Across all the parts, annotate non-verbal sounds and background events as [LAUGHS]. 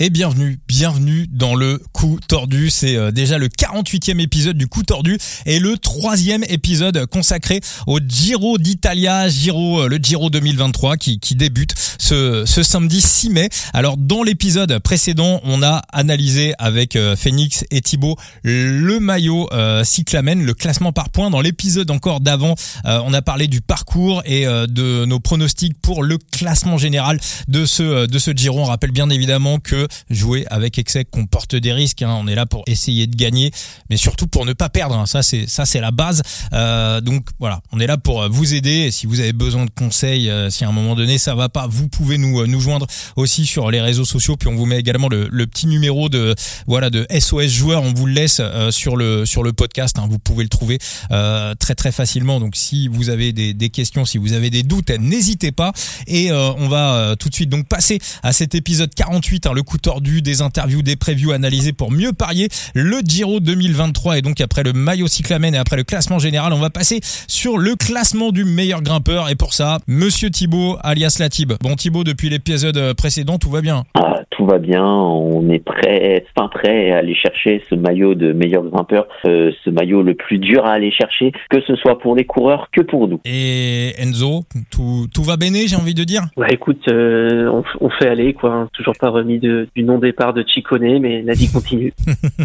Et bienvenue, bienvenue dans le coup tordu. C'est euh, déjà le 48e épisode du coup tordu et le troisième épisode consacré au Giro d'Italia, Giro, euh, le Giro 2023 qui, qui débute ce, ce samedi 6 mai. Alors dans l'épisode précédent, on a analysé avec euh, Phoenix et Thibaut le maillot cyclamen, le classement par points. Dans l'épisode encore d'avant, on a parlé du parcours et de nos pronostics pour le classement général de ce de ce Giro. On rappelle bien évidemment que jouer avec excès comporte des risques. Hein. On est là pour essayer de gagner, mais surtout pour ne pas perdre. Hein. Ça, c'est ça, c'est la base. Euh, donc voilà, on est là pour euh, vous aider. Si vous avez besoin de conseils, euh, si à un moment donné ça va pas, vous pouvez nous nous joindre aussi sur les réseaux sociaux. Puis on vous met également le, petit numéro de voilà de SOS joueur. On vous le laisse sur le sur le podcast. Hein. Vous pouvez le trouver très très facilement. Donc si vous avez des, des questions, si vous avez des doutes, n'hésitez pas. Et on va tout de suite donc passer à cet épisode 48, hein, le coup tordu, des interviews, des previews analysées pour mieux parier le Giro 2023 et donc après le maillot cyclamen et après le classement général, on va passer sur le classement du meilleur grimpeur et pour ça, monsieur Thibaut alias Latib. Bon Thibaut, depuis l'épisode précédent, tout va bien ah, Tout va bien, on est prêt, fin prêt à aller chercher ce maillot de meilleur grimpeur, euh, ce maillot le plus dur à aller chercher, que ce soit pour les coureurs que pour nous. Et Enzo, tout, tout va bien, j'ai envie de dire? Ouais écoute, euh, on, on, fait aller quoi, hein. toujours pas remis de, du non-départ de Chicone, mais la vie continue.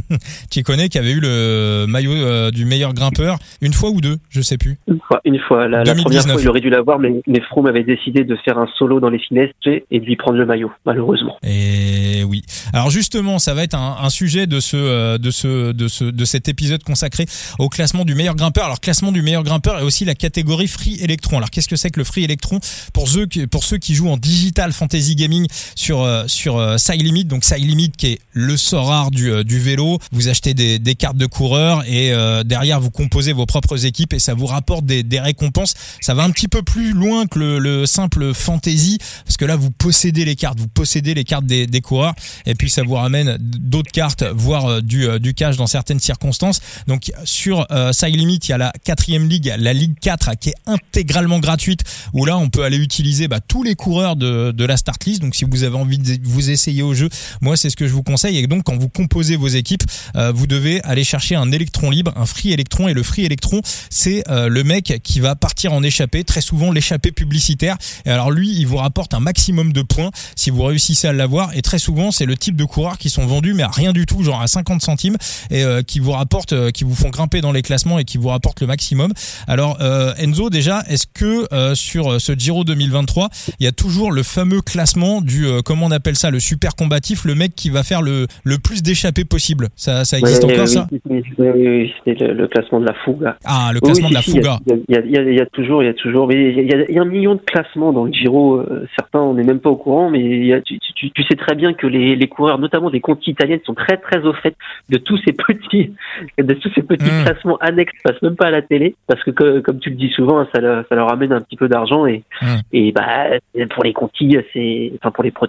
[LAUGHS] Chicone qui avait eu le maillot euh, du meilleur grimpeur une fois ou deux, je sais plus. Une fois, une fois. La, première fois, il aurait dû l'avoir, mais, mais Froome avait décidé de faire un solo dans les finesses et de lui prendre le maillot, malheureusement. Et oui. Alors justement, ça va être un, un sujet de ce, euh, de ce, de ce, de cet épisode consacré au classement du meilleur grimpeur. Alors classement du meilleur grimpeur et aussi la catégorie Free Electron. Alors qu'est-ce que c'est que le Free Electron? Pour ceux qui, pour ceux qui jouent en digital fantasy gaming sur euh, sur Side Limit, donc Side Limit qui est le sort rare du, euh, du vélo. Vous achetez des, cartes de coureurs et euh, derrière vous composez vos propres équipes et ça vous rapporte des, récompenses. Ça va un petit peu plus loin que le, le, simple fantasy parce que là vous possédez les cartes, vous possédez les cartes des, coureurs et puis ça vous ramène d'autres cartes, voire euh, du, cash dans certaines circonstances. Donc sur Side Limit, il y a la quatrième ligue, la ligue 4 qui est intégralement gratuite où là on peut aller utiliser bah, tous les coureurs de la start list. Donc si vous avez envie de vous essayer au jeu, moi c'est ce que je vous conseille. Et donc quand vous composez vos équipes, euh, vous devez aller chercher un électron libre, un free électron. Et le free électron, c'est euh, le mec qui va partir en échappée, très souvent l'échappée publicitaire. Et alors lui, il vous rapporte un maximum de points si vous réussissez à l'avoir. Et très souvent, c'est le type de coureurs qui sont vendus mais à rien du tout, genre à 50 centimes, et euh, qui vous rapportent, qui vous font grimper dans les classements et qui vous rapportent le maximum. Alors Enzo, déjà, est-ce que sur ce Giro 2023, il y a toujours le fameux classement du comment on appelle ça, le super combatif, le mec qui va faire le, le plus d'échappées possible. Ça, ça existe encore, ça Oui, oui, c'était le, classement de la Fuga. Ah, le classement de la Fuga. Il y, a toujours, il y a toujours, mais il y, y, a un million de classements dans le Giro. Euh, certains, on n'est même pas au courant, mais tu, tu, tu, sais très bien que les, les coureurs, notamment des contis italiennes, sont très très au fait de tous ces petits, de tous ces petits mmh. classements annexes qui passent même pas à la télé, parce que comme tu le dis souvent, ça, leur, ça leur amène un petit peu d'argent et, mmh. et bah pour les contis, c'est, enfin pour les pro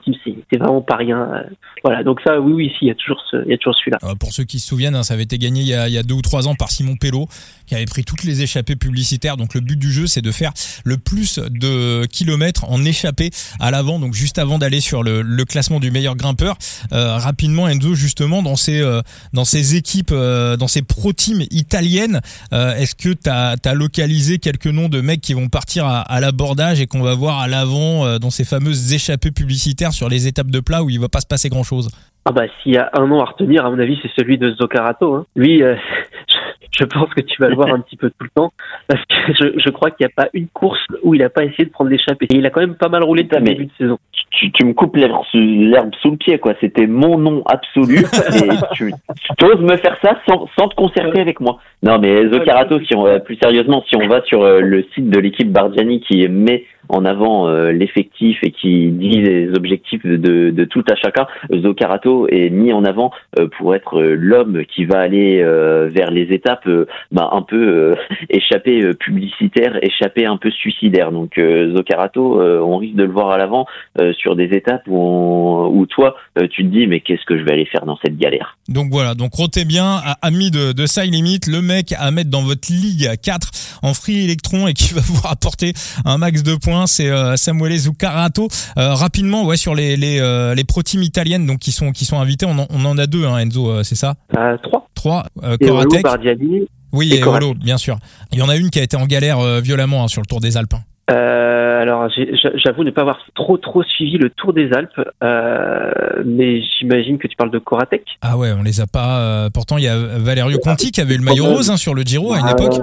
c'est vraiment pas rien. Voilà, donc ça, oui, oui, si, il y a toujours, ce, il y a toujours celui-là. Euh, pour ceux qui se souviennent, hein, ça avait été gagné il y, a, il y, a, deux ou trois ans par Simon Pello, qui avait pris toutes les échappées publicitaires. Donc le but du jeu, c'est de faire le plus de kilomètres en échappée à l'avant, donc juste avant d'aller sur le, le, classement du meilleur grimpeur. Euh, rapidement, Enzo, justement, dans ces euh, dans ces équipes, euh, dans ces pro teams italiennes, euh, est-ce que tu as, localisé quelques noms de mecs qui vont partir à, à l'abordage et qu'on va voir à l'avant euh, dans ces fameuses échappées publicitaires sur les étapes de plat où il va pas se passer grand chose ah bah s'il y a un nom à retenir, à mon avis, c'est celui de Zoccarato. Hein. Lui, euh, [LAUGHS] je pense que tu vas le voir un petit peu tout le temps, parce que je, je crois qu'il n'y a pas une course où il n'a pas essayé de prendre l'échappée. Et il a quand même pas mal roulé depuis le début de saison. Tu, tu me coupes l'herbe sous le pied, quoi. C'était mon nom absolu. [LAUGHS] et tu, tu oses me faire ça sans, sans te concerter avec moi. Non, mais Zoccarato, si on va plus sérieusement, si on va sur euh, le site de l'équipe Bardiani qui met en avant euh, l'effectif et qui dit les objectifs de, de tout à chacun, Zoccarato est mis en avant euh, pour être euh, l'homme qui va aller vers les étapes bah, un peu échappé publicitaire, échappé un peu suicidaire. Donc Zoccarato, on risque de le voir à l'avant sur des étapes où, on, où toi, tu te dis mais qu'est-ce que je vais aller faire dans cette galère? Donc voilà, donc rotez bien, ami de, de Side Limit, le mec à mettre dans votre ligue 4 en free électron et qui va [LAUGHS] vous rapporter un max de points points, c'est Samuele Zuccarato. rapidement, ouais, sur les les, les pro teams italiennes donc qui sont qui sont invités, on en, on en a deux, hein, Enzo, c'est ça? Trois. Trois. Coratec. Oui, et, Holo, bien sûr. Il y en a une qui a été en galère violemment hein, sur le Tour des Alpes. Euh, alors j'avoue ne pas avoir trop trop suivi le Tour des Alpes, euh, mais j'imagine que tu parles de Coratec. Ah ouais, on les a pas. Euh, pourtant, il y a Valerio Conti qui avait le maillot rose hein, sur le Giro à une époque.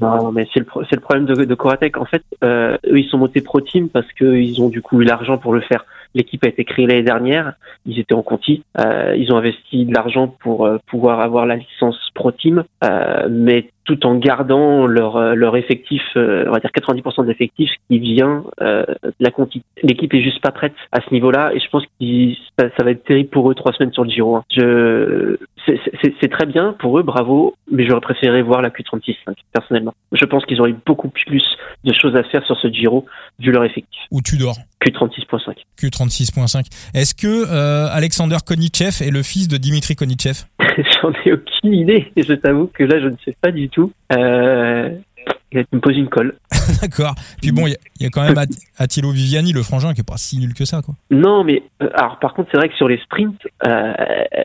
non, mais c'est le, le problème de, de Coratec. En fait, eux ils sont montés pro team parce qu'ils ont du coup eu l'argent pour le faire. L'équipe a été créée l'année dernière. Ils étaient en Conti. ils ont investi de l'argent pour pouvoir avoir la licence pro team, mais tout en gardant leur, euh, leur effectif, euh, on va dire 90% d'effectifs qui vient euh. L'équipe est juste pas prête à ce niveau-là et je pense que ça, ça, va être terrible pour eux trois semaines sur le Giro. Hein. Je, c'est très bien pour eux, bravo, mais j'aurais préféré voir la Q36 personnellement. Je pense qu'ils auraient beaucoup plus de choses à faire sur ce Giro vu leur effectif. Où tu dors Q36.5. Q36.5. Est-ce que euh, Alexander Konichev est le fils de Dimitri Konichev? [LAUGHS] J'en ai aucune idée et je t'avoue que là je ne sais pas du tout. Euh, il me pose une colle. [LAUGHS] D'accord. Puis bon, il y, a quand même Attilo Viviani, le frangin, qui est pas si nul que ça, quoi. Non, mais euh, alors par contre, c'est vrai que sur les sprints, euh,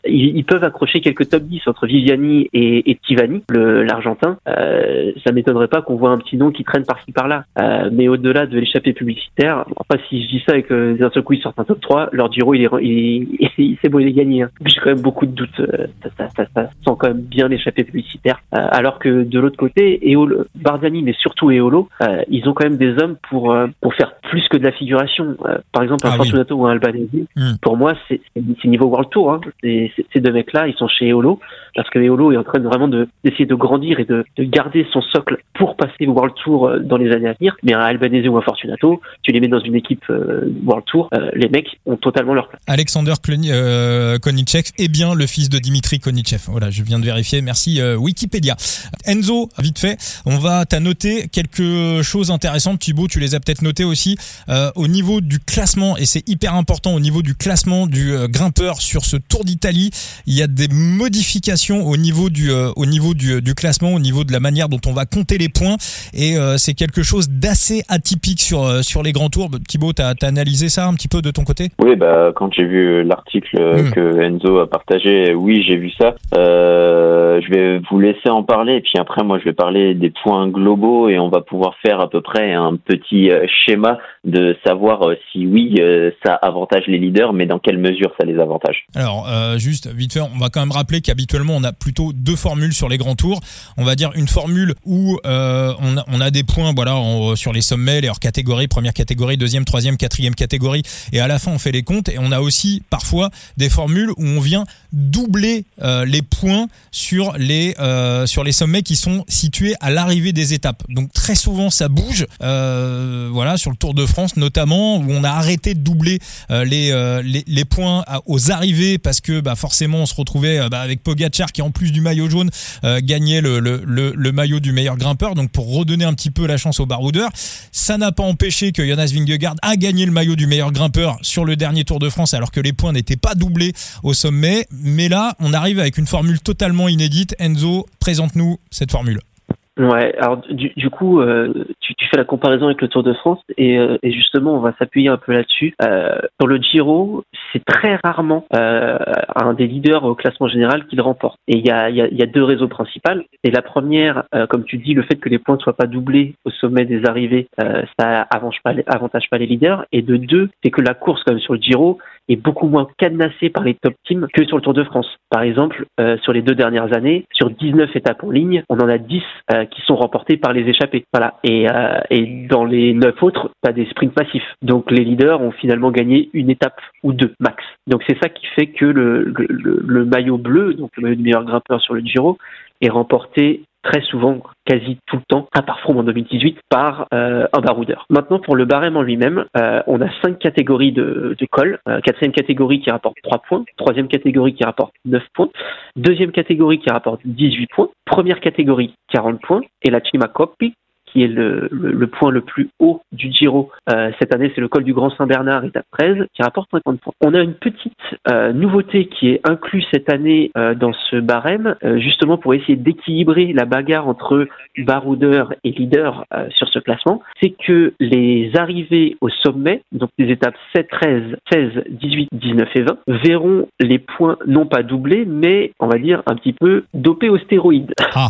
ils, peuvent accrocher quelques top 10 entre Viviani et, et Tivani, l'Argentin. Euh, ça m'étonnerait pas qu'on voit un petit nom qui traîne par-ci par-là. Euh, mais au-delà de l'échappée publicitaire, enfin, si je dis ça et que d'un seul coup ils sortent un top 3, leur Giro, il est, il, [LAUGHS] il, c'est beau, il est gagné. Hein. J'ai quand même beaucoup de doutes. Ça, ça, ça, ça sent quand même bien l'échappée publicitaire. alors que de l'autre côté, et Bardiani, mais surtout Eolo, ils ont quand même des hommes pour euh, pour faire plus que de la figuration. Euh, par exemple, un ah Fortunato ou un Albanese, hmm. pour moi, c'est niveau World Tour. Hein. Ces deux mecs-là, ils sont chez Eolo parce que Eolo est en train de vraiment d'essayer de, grandir et de, de, garder son socle pour passer au World Tour euh, dans les années à venir. Mais un Albanese ou un Fortunato, tu les mets dans une équipe World Tour, les mecs ont totalement leur place. Alexander Konichev est bien le fils de Dimitri Konichev. Voilà, je viens de vérifier. Merci Wikipédia. Enzo, vite fait, on va t'as noté quelques choses intéressantes. Thibaut, tu les as peut-être notées aussi euh, au niveau du classement et c'est hyper important au niveau du classement du euh, grimpeur sur ce Tour d'Italie. Il y a des modifications au niveau du euh, au niveau du, du, classement, au niveau de la manière dont on va compter les points et c'est quelque chose d'assez atypique sur sur les grands tours. Thibaut, tu as, analysé ça un petit peu de ton côté? Oui, bah quand j'ai vu l'article hmm. que Enzo a partagé, oui, j'ai vu ça. je vais vous laisser en parler et puis après moi je vais parler des points globaux et on va pouvoir faire à peu près un petit schéma de savoir euh, si oui, euh, ça avantage les leaders, mais dans quelle mesure ça les avantage. Alors, euh, juste vite fait, on va quand même rappeler qu'habituellement, on a plutôt deux formules sur les grands tours. On va dire une formule où on, a, des points voilà, sur les sommets, les hors catégories, première catégorie, deuxième, troisième, quatrième catégorie, et à la fin, on fait les comptes. Et on a aussi parfois des formules où on vient doubler les points sur les, sur les sommets qui sont situés à l'arrivée des étapes. Donc très souvent, ça bouge. voilà, sur le Tour de France notamment où on a arrêté de doubler euh, euh, les, les, points aux arrivées parce que bah, forcément on se retrouvait euh, bah, avec Pogacar qui en plus du maillot jaune gagnait le, le, le, maillot du meilleur grimpeur. Donc pour redonner un petit peu la chance aux baroudeurs ça n'a pas empêché que Jonas Vingegaard a gagné le maillot du meilleur grimpeur sur le dernier Tour de France alors que les points n'étaient pas doublés au sommet. Mais là on arrive avec une formule totalement inédite. Enzo présente-nous cette formule. Ouais, alors du, du coup, fais la comparaison avec le Tour de France et, euh, et justement, on va s'appuyer un peu là-dessus. Euh, dans le Giro, c'est très rarement euh, un des leaders au classement général qui le remporte. Et il y a, y, a, y a, deux raisons principales. Et la première, euh, comme tu dis, le fait que les points ne soient pas doublés au sommet des arrivées, ça avantage pas, avantage pas les leaders. Et de deux, c'est que la course, comme sur le Giro, est beaucoup moins cadenassée par les top teams que sur le Tour de France. Par exemple, sur les deux dernières années, sur 19 étapes en ligne, on en a 10 qui sont remportés par les échappés. Voilà. Et, euh, et dans les neuf autres, pas des sprints passifs. Donc les leaders ont finalement gagné une étape ou deux max. Donc c'est ça qui fait que le, le, le maillot bleu, donc le maillot de meilleur grimpeur sur le Giro, est remporté très souvent, quasi tout le temps, à part Froome en 2018, par euh, un baroudeur. Maintenant, pour le barème en lui-même, euh, on a cinq catégories de, de col. Euh, quatrième catégorie qui rapporte 3 points, troisième catégorie qui rapporte 9 points, deuxième catégorie qui rapporte 18 points, première catégorie 40 points, et la Cima Coppi qui est le, point le plus haut du Giro. Euh, cette année, c'est le col du Grand Saint-Bernard, étape 13, qui rapporte 50 points. On a une petite euh, nouveauté qui est inclue cette année euh, dans ce barème, justement pour essayer d'équilibrer la bagarre entre baroudeur et leader sur ce classement. C'est que les arrivées au sommet, donc les étapes 7, 13, 16, 18, 19 et 20, verront les points non pas doublés, mais on va dire un petit peu dopés aux stéroïdes. Ah.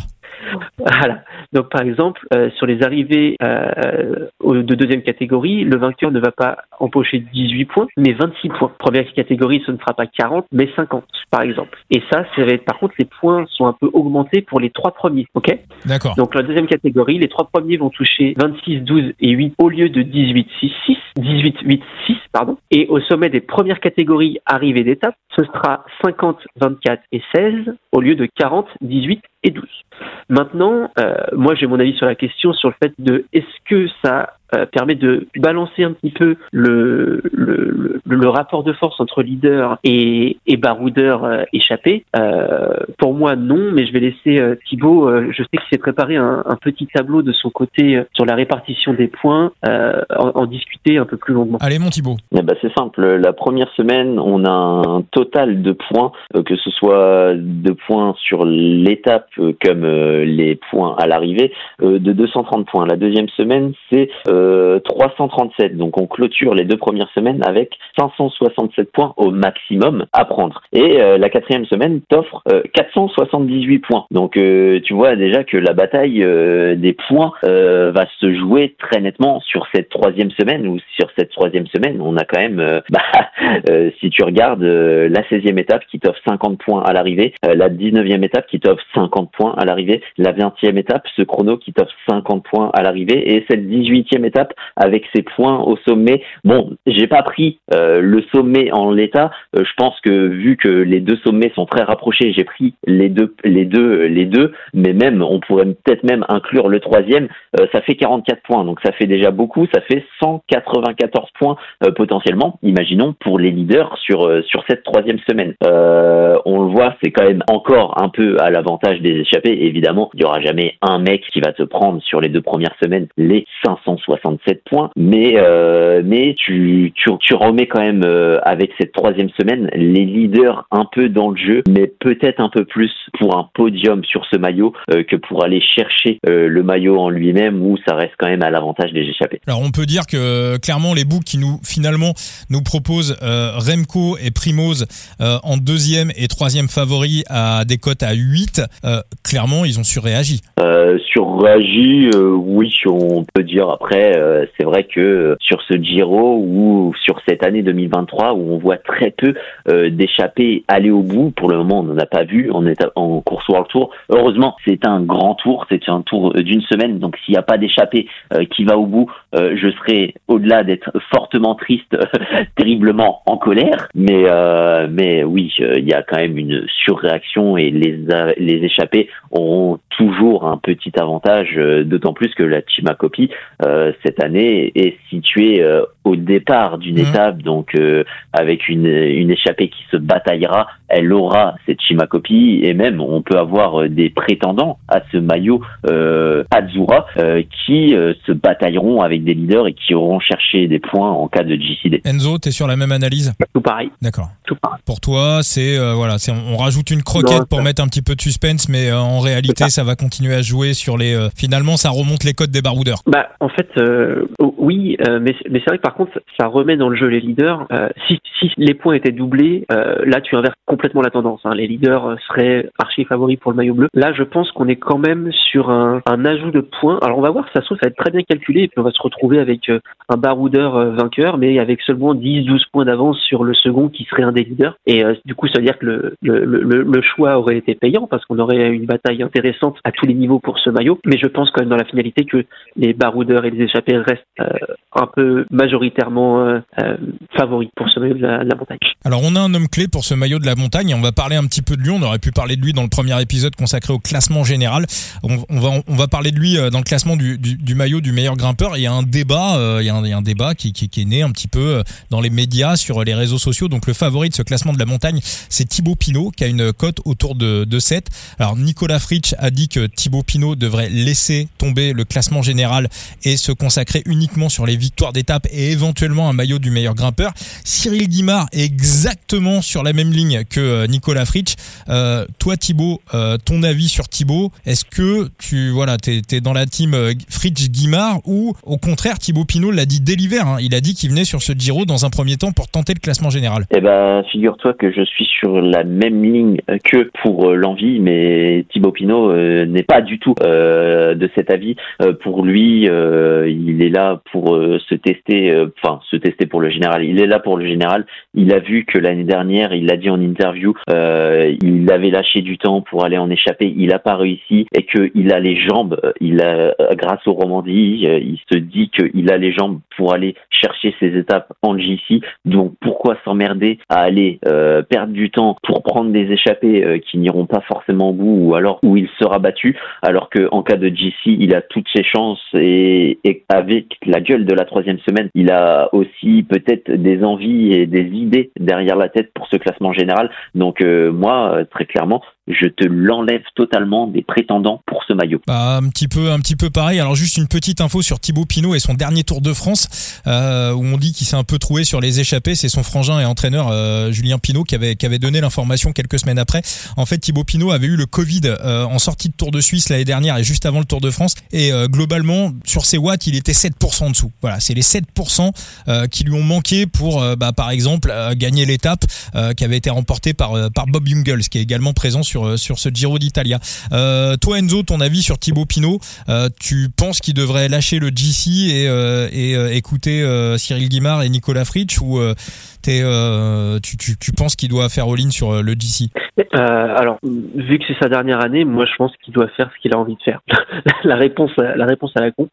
Voilà. Donc par exemple, euh, sur les arrivées euh, de deuxième catégorie, le vainqueur ne va pas empocher 18 points, mais 26 points. Première catégorie, ce ne sera pas 40, mais 50, par exemple. Et ça, ça va être, par contre, les points sont un peu augmentés pour les trois premiers, ok? D'accord. Donc la deuxième catégorie, les trois premiers vont toucher 26, 12 et 8 au lieu de 18, 6, 6, 18, 8, 6, pardon. Et au sommet des premières catégories arrivées d'étape, ce sera 50, 24 et 16 au lieu de 40, 18 et 12. Maintenant, euh, moi j'ai mon avis sur la question sur le fait de est-ce que ça euh, permet de balancer un petit peu le, le, le, rapport de force entre leader et, et baroudeur euh, échappé. Euh, pour moi, non, mais je vais laisser euh, Thibaut, je sais qu'il s'est préparé un, un, petit tableau de son côté sur la répartition des points, en, en, discuter un peu plus longuement. Allez, mon Thibaut. Eh ben, c'est simple, la première semaine, on a un total de points, que ce soit de points sur l'étape comme les points à l'arrivée, de 230 points. La deuxième semaine, c'est 337. Donc on clôture les deux premières semaines avec 567 points au maximum à prendre. Et euh, la quatrième semaine t'offre 478 euh, points. Donc euh, tu vois déjà que la bataille des points va se jouer très nettement sur cette troisième semaine ou sur cette troisième semaine. On a quand même, [LAUGHS] bah, si tu regardes la 16e étape qui t'offre 50 points à l'arrivée, la 19e étape qui t'offre 50 points à l'arrivée, la 20e étape, ce chrono qui t'offre 50 points à l'arrivée et cette 18e étape avec ses points au sommet. Bon, j'ai pas pris euh, le sommet en l'état. Euh, je pense que vu que les deux sommets sont très rapprochés, j'ai pris les deux, les deux, les deux. Mais même, on pourrait peut-être même inclure le troisième. Euh, ça fait 44 points, donc ça fait déjà beaucoup. Ça fait 194 points potentiellement. Imaginons pour les leaders sur sur cette troisième semaine. on le voit, c'est quand même encore un peu à l'avantage des échappés. Évidemment, il y aura jamais un mec qui va te prendre sur les deux premières semaines les 560 7 points, mais euh, mais tu, tu, tu remets quand même euh, avec cette troisième semaine les leaders un peu dans le jeu, mais peut-être un peu plus pour un podium sur ce maillot euh, que pour aller chercher le maillot en lui-même où ça reste quand même à l'avantage des échappés. Alors on peut dire que clairement les boucs qui nous finalement nous proposent Remco et Primoz en deuxième et troisième favoris à des cotes à 8, clairement ils ont surréagi. surréagi, oui, on peut dire après euh, c'est vrai que euh, sur ce Giro ou sur cette année 2023 où on voit très peu euh, d'échappés aller au bout, pour le moment on n'en a pas vu, on est en course World Tour. Heureusement, c'est un grand tour, c'est un tour d'une semaine, donc s'il n'y a pas d'échappé qui va au bout, je serai au-delà d'être fortement triste, [LAUGHS] terriblement en colère. Mais mais oui, il y a quand même une surréaction et les les échappés auront toujours un petit avantage, d'autant plus que la Chimacopi cette année est située euh, au départ d'une mmh. étape, donc euh, avec une, une échappée qui se bataillera, elle aura cette Chimacopi et même on peut avoir euh, des prétendants à ce maillot euh, Azura qui se batailleront avec des leaders et qui auront cherché des points en cas de GCD. Enzo, tu es sur la même analyse? Tout pareil. D'accord. Tout pareil. Pour toi, c'est voilà, c'est on, rajoute une croquette pour mettre un petit peu de suspense, mais en réalité, ça va continuer à jouer sur les. finalement, ça remonte les codes des baroudeurs. Bah, en fait, oui, mais, mais c'est vrai que par contre, ça remet dans le jeu les leaders. Euh, si, les points étaient doublés, euh, là, tu inverses complètement la tendance. Hein. Les leaders seraient archi favoris pour le maillot bleu. Là, je pense qu'on est quand même sur un, ajout de points. Alors, on va voir, ça se trouve, ça va être très bien calculé, et puis on va se retrouver avec euh, un baroudeur vainqueur, mais avec seulement 10-12 points d'avance sur le second qui serait un des leaders. Et du coup, ça veut dire que le, le choix aurait été payant parce qu'on aurait une bataille intéressante à tous les niveaux pour ce maillot. Mais je pense quand même dans la finalité que les baroudeurs et les échappés restent un peu majoritairement euh, favori pour ce maillot de la, montagne. Alors on a un homme clé pour ce maillot de la montagne on va parler un petit peu de lui. On aurait pu parler de lui dans le premier épisode consacré au classement général. On, va on va parler de lui dans le classement du, du, maillot du meilleur grimpeur. Il y a un débat, il y a un, débat qui, qui, qui, est né un petit peu dans les médias, sur les réseaux sociaux. Donc le favori de ce classement de la montagne, c'est Thibaut Pinot qui a une cote autour de, de 7. Alors Nicolas Fritsch a dit que Thibaut Pinot devrait laisser tomber le classement général et se consacrer uniquement sur les victoires d'étape et éventuellement un maillot du meilleur grimpeur. Cyril Guimard est exactement sur la même ligne que euh, Nicolas Fritsch. Euh, toi Thibaut, euh, ton avis sur Thibaut, est-ce que tu voilà, t'es es dans la team euh, Fritsch Guimard ou au contraire Thibaut Pinot l'a dit dès l'hiver, hein, il a dit qu'il venait sur ce Giro dans un premier temps pour tenter le classement général. Eh ben figure-toi que je suis sur la même ligne que pour l'envie, mais Thibaut Pinot n'est pas du tout de cet avis. pour lui, il est là pour se tester, enfin se tester pour le général. Il est là pour le général. Il a vu que l'année dernière, il l'a dit en interview, il avait lâché du temps pour aller en échapper. Il n'a pas réussi et qu'il a les jambes. Il a, grâce au Romandie, il se dit qu'il a les jambes pour aller chercher ses étapes en GC. Donc pourquoi s'emmerder à aller perdre du temps pour prendre des échappées qui n'iront pas forcément au bout ou alors où il sera battu, alors qu'en cas de GC, il a toutes ses chances et, avec la gueule de la troisième semaine, il a aussi peut-être des envies et des idées derrière la tête pour ce classement général. Donc euh, moi, très clairement, je te l'enlève totalement des prétendants pour ce maillot. Bah, un petit peu, un petit peu pareil. Alors juste une petite info sur Thibaut Pinot et son dernier Tour de France, euh, où on dit qu'il s'est un peu troué sur les échappées. C'est son frangin et entraîneur euh, Julien Pinot qui avait qui avait donné l'information quelques semaines après. En fait, Thibaut Pinot avait eu le Covid euh, en sortie de Tour de Suisse l'année dernière et juste avant le Tour de France. Et globalement, sur ses watts, il était 7% en dessous. Voilà, c'est les 7% euh, qui lui ont manqué pour, bah, par exemple, gagner l'étape qui avait été remportée par par Bob Jungels, qui est également présent sur euh, sur, ce Giro d'Italia. Euh, toi Enzo, ton avis sur Thibaut Pinot, euh, tu penses qu'il devrait lâcher le GC et, et écouter Cyril Guimard et Nicolas Fritsch ou tu, tu, tu penses qu'il doit faire all-in sur le GC Alors, vu que c'est sa dernière année, moi je pense qu'il doit faire ce qu'il a envie de faire. [LAUGHS] la réponse, la réponse à la con.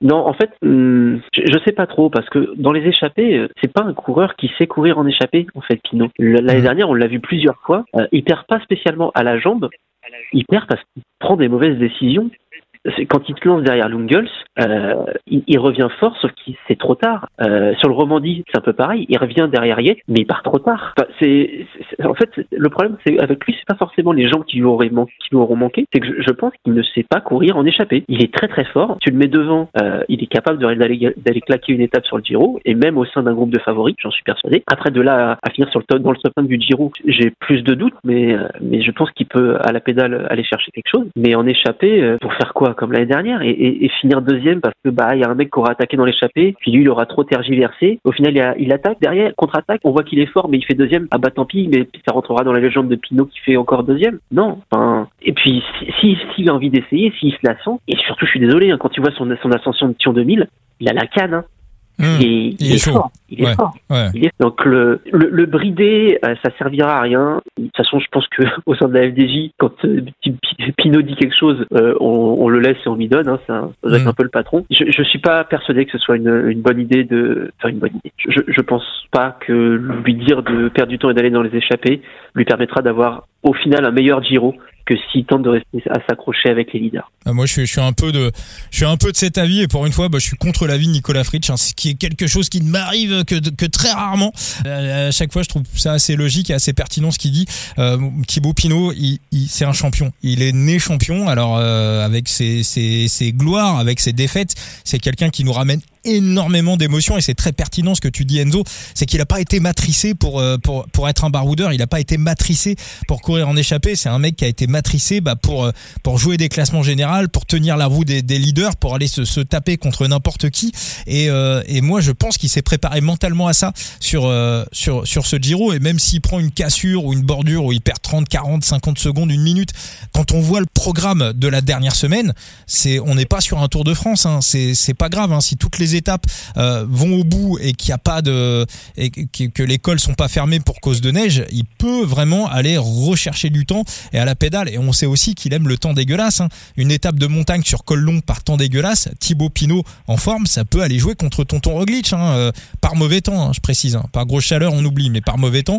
non, en fait, hmm, je, sais pas trop parce que dans les échappées, c'est pas un coureur qui sait courir en échappée. En fait, Pinot. L'année mmh. dernière, on l'a vu plusieurs fois. il perd pas spécialement à la jambe, il perd parce qu'il prend des mauvaises décisions quand il te lance derrière Lungels, euh, il, revient fort, sauf que c'est trop tard. Euh, sur le Romandie, c'est un peu pareil. Il revient derrière Yates, mais il part trop tard. c'est, en fait, le problème, c'est avec lui, c'est pas forcément les gens qui lui, auraient qui lui auront manqué. C'est que je, pense qu'il ne sait pas courir en échappée. Il est très très fort. Tu le mets devant, euh, il est capable d'aller, d'aller claquer une étape sur le Giro, et même au sein d'un groupe de favoris, j'en suis persuadé. Après, de là à, finir sur le top, dans le top 1 du Giro, j'ai plus de doutes, mais euh, mais je pense qu'il peut à la pédale aller chercher quelque chose. Mais en échappée, euh, pour faire quoi? Comme l'année dernière et, finir deuxième parce que bah il y a un mec qui aura attaqué dans l'échappée, puis lui il aura trop tergiversé. Au final il, attaque derrière, contre-attaque, on voit qu'il est fort, mais il fait deuxième. Ah bah tant pis, mais ça rentrera dans la légende de Pinot qui fait encore deuxième. Non. Enfin, et puis s'il si, a envie d'essayer, s'il se la sent, et surtout je suis désolé, hein, quand tu vois son, son ascension de Tion 2000, il a la canne. Hein. Mmh. il, est, fort. Il est fort. donc le, le, brider, euh, ça servira à rien. De toute façon, je pense que [LAUGHS] au sein de la FDJ, quand euh, Pinot dit quelque chose, euh, on, le laisse et on lui donne. Hein, ça, mmh. un peu le patron. Je, je suis pas persuadé que ce soit une, une bonne idée de, enfin une bonne idée. Je, je pense pas que lui dire de perdre du temps et d'aller dans les échappées lui permettra d'avoir au final un meilleur Giro que s'il tente de rester à s'accrocher avec les leaders. Ah, moi, je suis, un peu de, je suis un peu de cet avis et pour une fois, bah, je suis contre l'avis de Nicolas Fritsch, hein, ce qui est quelque chose qui ne m'arrive que, très rarement. Euh, à chaque fois, je trouve ça assez logique et assez pertinent ce qu'il dit. Euh, Thibaut Pinot, c'est un champion. Il est né champion. Alors euh, avec ses gloires, avec ses défaites, c'est quelqu'un qui nous ramène énormément d'émotions et c'est très pertinent ce que tu dis Enzo, c'est qu'il n'a pas été matricé pour, euh, pour, pour être un baroudeur, il n'a pas été matricé pour courir en échappée, c'est un mec qui a été matricé bah, pour, euh, pour jouer des classements généraux, pour tenir la roue des, leaders, pour aller se, se taper contre n'importe qui et, euh, et moi je pense qu'il s'est préparé mentalement à ça sur, sur, sur ce Giro et même s'il prend une cassure ou une bordure où il perd 30, 40, 50 secondes, une minute, quand on voit le programme de la dernière semaine, c'est on n'est pas sur un Tour de France, hein, c'est pas grave, hein, si toutes les les étapes euh, vont au bout et qu'il n'y a pas de et que, que les cols sont pas fermés pour cause de neige, il peut vraiment aller rechercher du temps et à la pédale. Et on sait aussi qu'il aime le temps dégueulasse. hein. Une étape de montagne sur col long par temps dégueulasse, Thibaut Pinot en forme, ça peut aller jouer contre Tonton Roglic hein, euh, par mauvais temps, hein, je précise. Par grosse chaleur, on oublie, mais par mauvais temps,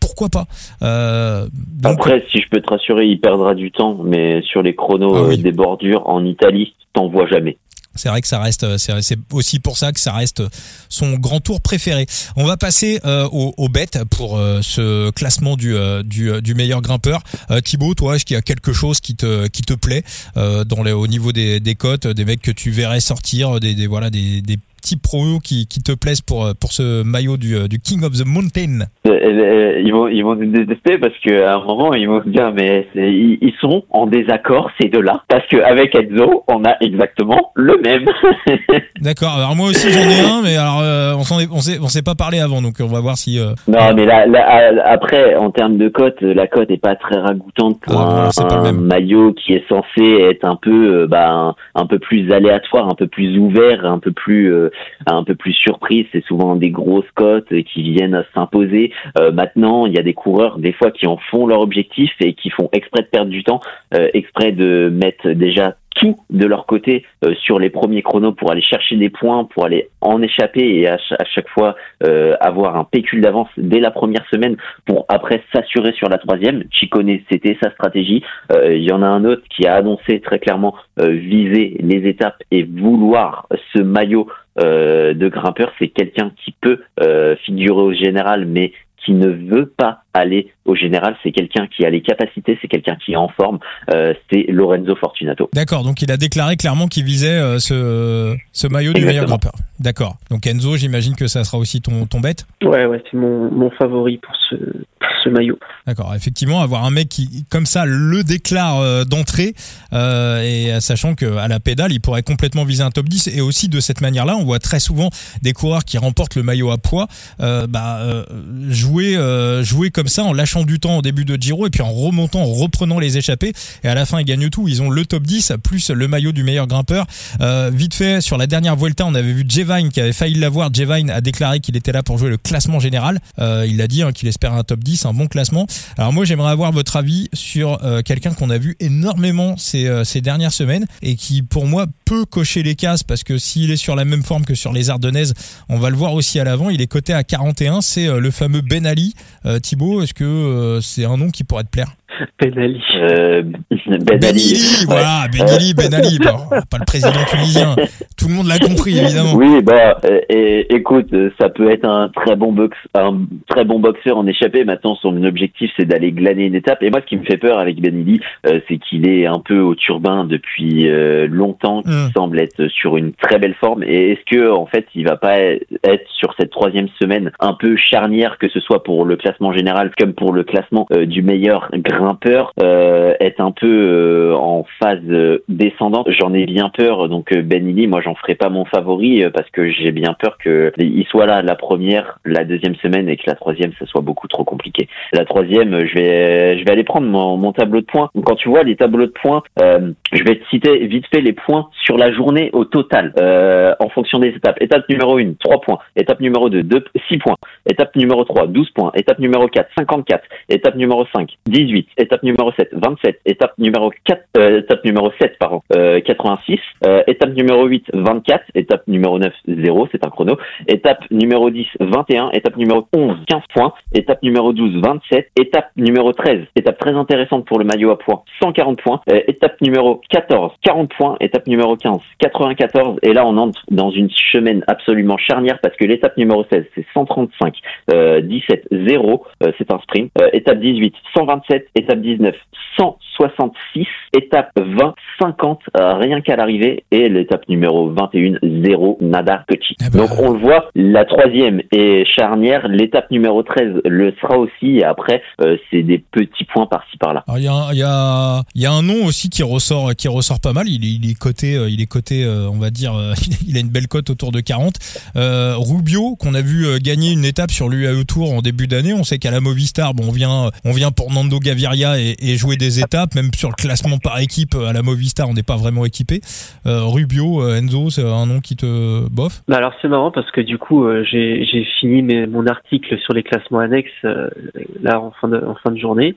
pourquoi pas Euh, donc, Après, si je peux te rassurer, il perdra du temps, mais sur les chronos Ah oui. des bordures en Italie, t'en vois jamais. C'est vrai que ça reste, euh, c'est aussi pour ça que ça reste son grand tour préféré. On va passer euh, aux, bêtes pour euh, ce classement du, du, meilleur grimpeur. Thibaut, toi, est-ce qu'il y a quelque chose qui te, qui te plaît dans les, au niveau des, des cotes, des mecs que tu verrais sortir, des, voilà, des petits pros qui, qui te plaisent pour, euh, pour ce maillot du, euh, du King of the Mountain Euh, ils vont, ils vont nous détester parce qu'à un moment, ils vont se dire, mais ils sont en désaccord ces deux-là, parce qu'avec Enzo, on a exactement le même. [LAUGHS] D'accord. Alors moi aussi j'en ai un, mais alors euh, on s'en est, on s'est, on s'est pas parlé avant, donc on va voir si. euh, non, mais là, après, en termes de cote, la cote est pas très ragoûtante pour Ah, un, un maillot qui est censé être un peu, bah, un, un peu plus aléatoire, un peu plus ouvert, un peu plus, euh, un peu plus surprise. C'est souvent des grosses cotes qui viennent s'imposer. Euh, maintenant, il y a des coureurs des fois qui en font leur objectif et qui font exprès de perdre du temps, euh, exprès de mettre déjà tout de leur côté euh, sur les premiers chronos pour aller chercher des points, pour aller en échapper et à, ch- à chaque fois euh, avoir un pécule d'avance dès la première semaine pour après s'assurer sur la troisième. Chicone, c'était sa stratégie. Euh, Il y en a un autre qui a annoncé très clairement euh, viser les étapes et vouloir ce maillot euh, de grimpeur. C'est quelqu'un qui peut euh, figurer au général, mais qui ne veut pas aller au général. C'est quelqu'un qui a les capacités, c'est quelqu'un qui est en forme. Euh, c'est Lorenzo Fortunato. D'accord, donc il a déclaré clairement qu'il visait euh, ce, ce maillot du meilleur grimpeur. D'accord. Donc Enzo, j'imagine que ça sera aussi ton, ton bête? Ouais, ouais, c'est mon, mon favori pour ce, pour ce maillot. D'accord. Effectivement, avoir un mec qui, comme ça, le déclare euh, d'entrée, euh, et sachant que à la pédale, il pourrait complètement viser un top 10. Et aussi de cette manière-là, on voit très souvent des coureurs qui remportent le maillot à poids, euh, bah, euh, jouer, euh, jouer comme ça en lâchant du temps au début de Giro et puis en remontant, en reprenant les échappées. Et à la fin, ils gagnent tout. Ils ont le top 10 plus le maillot du meilleur grimpeur. Euh, vite fait, sur la dernière Vuelta, on avait vu Jevine qui avait failli l'avoir. Jevine a déclaré qu'il était là pour jouer le classement général. Euh, il a dit hein, qu'il espère un top 10, un bon classement. Alors moi, j'aimerais avoir votre avis sur euh, quelqu'un qu'on a vu énormément ces, ces dernières semaines et qui, pour moi, peut cocher les cases parce que s'il est sur la même forme que sur les Ardennaises, on va le voir aussi à l'avant. Il est coté à 41. C'est euh, le fameux Ben Ali. Euh, Thibaut, est-ce que euh, c'est un nom qui pourrait te plaire? [LAUGHS] Ben Ali. Euh, ben Ben Ali. Ali, voilà, Ben Ali, Ben Ali, Bon, pas le président tunisien. Tout le monde l'a compris, évidemment. Oui, bah, euh, et, écoute, euh, ça peut être un très bon box, un très bon boxeur en échappée. Maintenant, son objectif, c'est d'aller glaner une étape. Et moi, ce qui me fait peur avec Benili, euh, c'est qu'il est un peu au turbin depuis euh, longtemps, qu'il Mm. semble être sur une très belle forme. Et est-ce que, en fait, il va pas être sur cette troisième semaine un peu charnière, que ce soit pour le classement général comme pour le classement euh, du meilleur grimpeur, euh, être un peu euh, en phase euh, descendante J'en ai bien peur. Donc euh, Benili, moi, j'en ferai pas mon favori parce que j'ai bien peur que il soit là la première, la deuxième semaine et que la troisième, ça soit beaucoup trop compliqué. La troisième, je vais, je vais aller prendre mon, mon tableau de points. Quand tu vois les tableaux de points, euh, je vais te citer vite fait les points sur la journée au total euh, en fonction des étapes. Étape numéro 1, 3 points. Étape numéro 2, 2 6 points. Étape numéro 3, 12 points. Étape numéro 4, 54. Étape numéro 5, 18. Étape numéro 7, 27. Étape numéro 4, euh, étape numéro 7, pardon, euh, 86. Euh, étape numéro 8, 24. Étape numéro 9, 0, c'est un chrono. Étape numéro 10, 21. Étape numéro 11, 15 points. Étape numéro 12, 27. Étape numéro 13, étape très intéressante pour le maillot à poids, 140 points. Euh, étape numéro 14, 40 points. Étape numéro 15, 94. Et là, on entre dans une semaine absolument charnière parce que l'étape numéro 16, c'est 135. Euh, 17, 0, euh, c'est un sprint. Euh, étape 18, 127. Étape 19, 166. Étape 20, 50, euh, rien qu'à l'arrivée. Et l'étape numéro 21, 0, nada, petit. Ah bah. Donc on le voit, la troisième est charnière. L'étape numéro 13 le sera aussi. Et après, euh, c'est des petits points par-ci par-là. Il y a, un- il y a, il y a un nom aussi qui ressort, qui ressort pas mal. Il est, il est coté, il est coté, euh, on va dire, [LAUGHS] il a une belle cote autour de 40. Euh, Rubio, qu'on a vu gagner une étape sur l'UAE Tour en début d'année. On sait qu'à la Movistar, bon, on vient, on vient pour Nando Gaviria et, et jouer des étapes, même sur le classement par équipe à la Movistar, on n'est pas vraiment équipé. Euh, Rubio, euh, Enzo, c'est un nom qui te bof bah alors c'est marrant parce que du coup euh, j'ai j'ai fini mes, mon article sur les classements annexes euh, là en fin de en fin de journée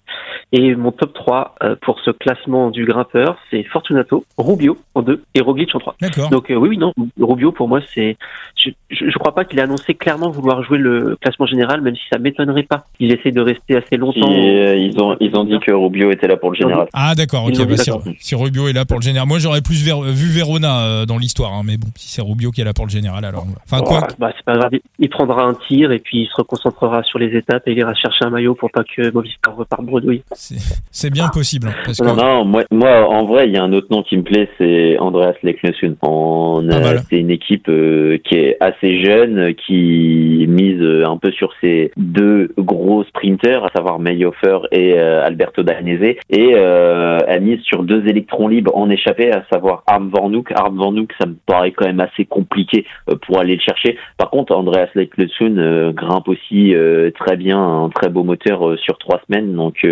et mon top 3 euh, pour ce classement du grimpeur c'est Fortunato, Rubio en 2 et Roglic en 3. D'accord. Donc euh, oui oui non Rubio pour moi c'est je, je, je crois pas qu'il ait annoncé clairement vouloir jouer le classement général même si ça m'étonnerait pas. Il essaie de rester assez Si, longtemps. euh, ils ont ils ont dit que Rubio était là pour le général. Ah d'accord, ok. Bah, si, Rubio est là pour le général, moi j'aurais plus ver- vu Verona euh, dans l'histoire, hein, mais bon, si c'est Rubio qui est là pour le général, alors. Enfin quoi Ouais, bah, c'est pas grave. Il prendra un tir et puis il se reconcentrera sur les étapes et il ira chercher un maillot pour pas que Movistar reparte bredouille. C'est c'est bien possible. hein, que... Non, non, moi, moi, en vrai, il y a un autre nom qui me plaît, c'est Andreas Leknesund. On Pas a- mal. c'est une équipe euh, qui est assez jeune, qui mise un peu sur ses deux gros sprinters, à savoir Mayhofer et euh, Alberto Dagnese, et euh, elle mise sur deux électrons libres en échappée, à savoir Arm Van Hoek. Arm Van Hoek, ça me paraît quand même assez compliqué euh, pour aller le chercher. Par contre, Andreas Leknesund euh, grimpe aussi euh, très bien, un très beau moteur sur trois semaines, donc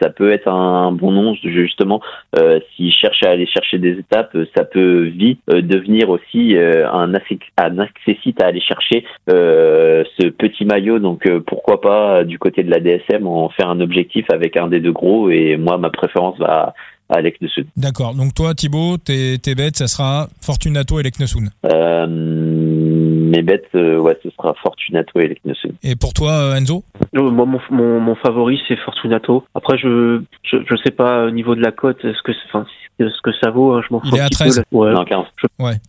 ça peut être un bon nom justement s'il cherche à aller chercher des étapes, ça peut vite devenir aussi un, un accessite à aller chercher ce petit maillot. Donc pourquoi pas du côté de la DSM en faire un objectif avec un des deux gros. Et moi, ma préférence va à Alex de Sud. D'accord. Donc toi, Thibaut, tes, tes bêtes, ça sera Fortunato et Leknesund. Euh, mes bêtes, euh, ouais, ce sera Fortunato et Sud. Et pour toi, euh, Enzo? Non, Moi, mon, mon, mon favori, c'est Fortunato. Après, je, je, je sais pas au niveau de la cote, ce que, enfin, ce que ça vaut. hein, je m'en fous. Il est un à petit 13. peu. Ouais. Non, 15.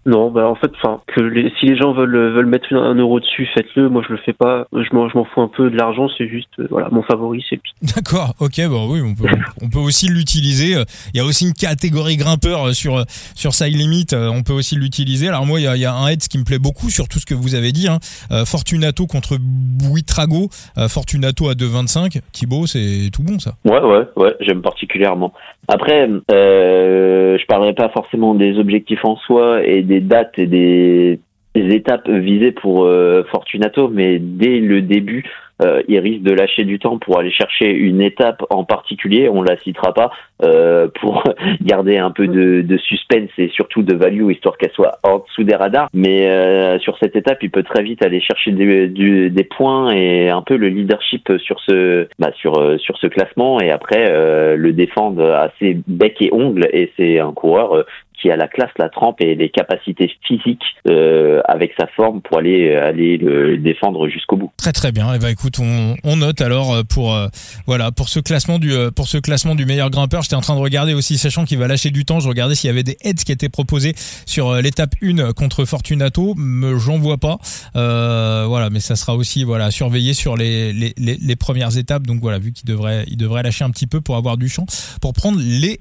Non, bah en fait, enfin, que les, si les gens veulent veulent mettre un, un euro dessus, faites-le. Moi, je le fais pas. Je m'en je m'en fous un peu de l'argent. C'est juste, euh, voilà, mon favori, c'est. D'accord, ok, bon oui, on peut, on peut aussi l'utiliser. Il y a aussi une catégorie grimpeur euh, sur euh, sur Side Limit, euh, on peut aussi l'utiliser. Alors moi, il y a, un heads qui me plaît beaucoup sur tout ce que vous avez dit. Hein. Fortunato contre Buitrago, Fortunato à 2,25. Thibaut, c'est tout bon ça. Ouais, ouais, ouais, j'aime particulièrement. Après, euh, je parlerai pas forcément des objectifs en soi et des dates et des, étapes visées pour Fortunato, mais dès le début, euh, il risque de lâcher du temps pour aller chercher une étape en particulier. On la citera pas euh, pour [LAUGHS] garder un peu de, suspense et surtout de value histoire qu'elle soit en dessous des radars. Mais euh, sur cette étape, il peut très vite aller chercher des, points et un peu le leadership sur ce bah, sur sur ce classement et après le défendre assez bec et ongle. Et c'est un coureur qui a la classe, la trempe et les capacités physiques euh, avec sa forme pour aller aller le défendre jusqu'au bout. Très très bien. Et ben écoute, on, note alors euh, pour euh, voilà pour ce classement du euh, pour ce classement du meilleur grimpeur. J'étais en train de regarder aussi, sachant qu'il va lâcher du temps. Je regardais s'il y avait des heads qui étaient proposés sur euh, l'étape 1 contre Fortunato. J'en vois pas. Euh, voilà, mais ça sera aussi voilà à surveiller sur les, les, premières étapes. Donc voilà, vu qu'il devrait il devrait lâcher un petit peu pour avoir du champ pour prendre les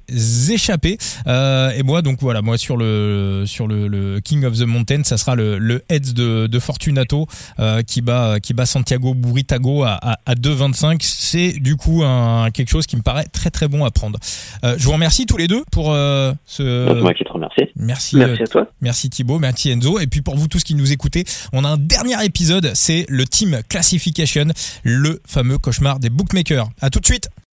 échappées. Euh, et moi donc voilà, moi sur le sur le, le King of the Mountain, ça sera le, le heads de, de Fortunato euh, qui bat qui bat Santiago Burritago à, à, à 2,25. C'est du coup un, quelque chose qui me paraît très très bon à prendre. Euh, je vous remercie tous les deux pour euh, ce. Moi qui te remercie. Merci, Merci euh, à toi. merci Thibaut, merci Enzo. Et puis pour vous tous qui nous écoutez, on a un dernier épisode, c'est le Team Classification, le fameux cauchemar des bookmakers. À tout de suite.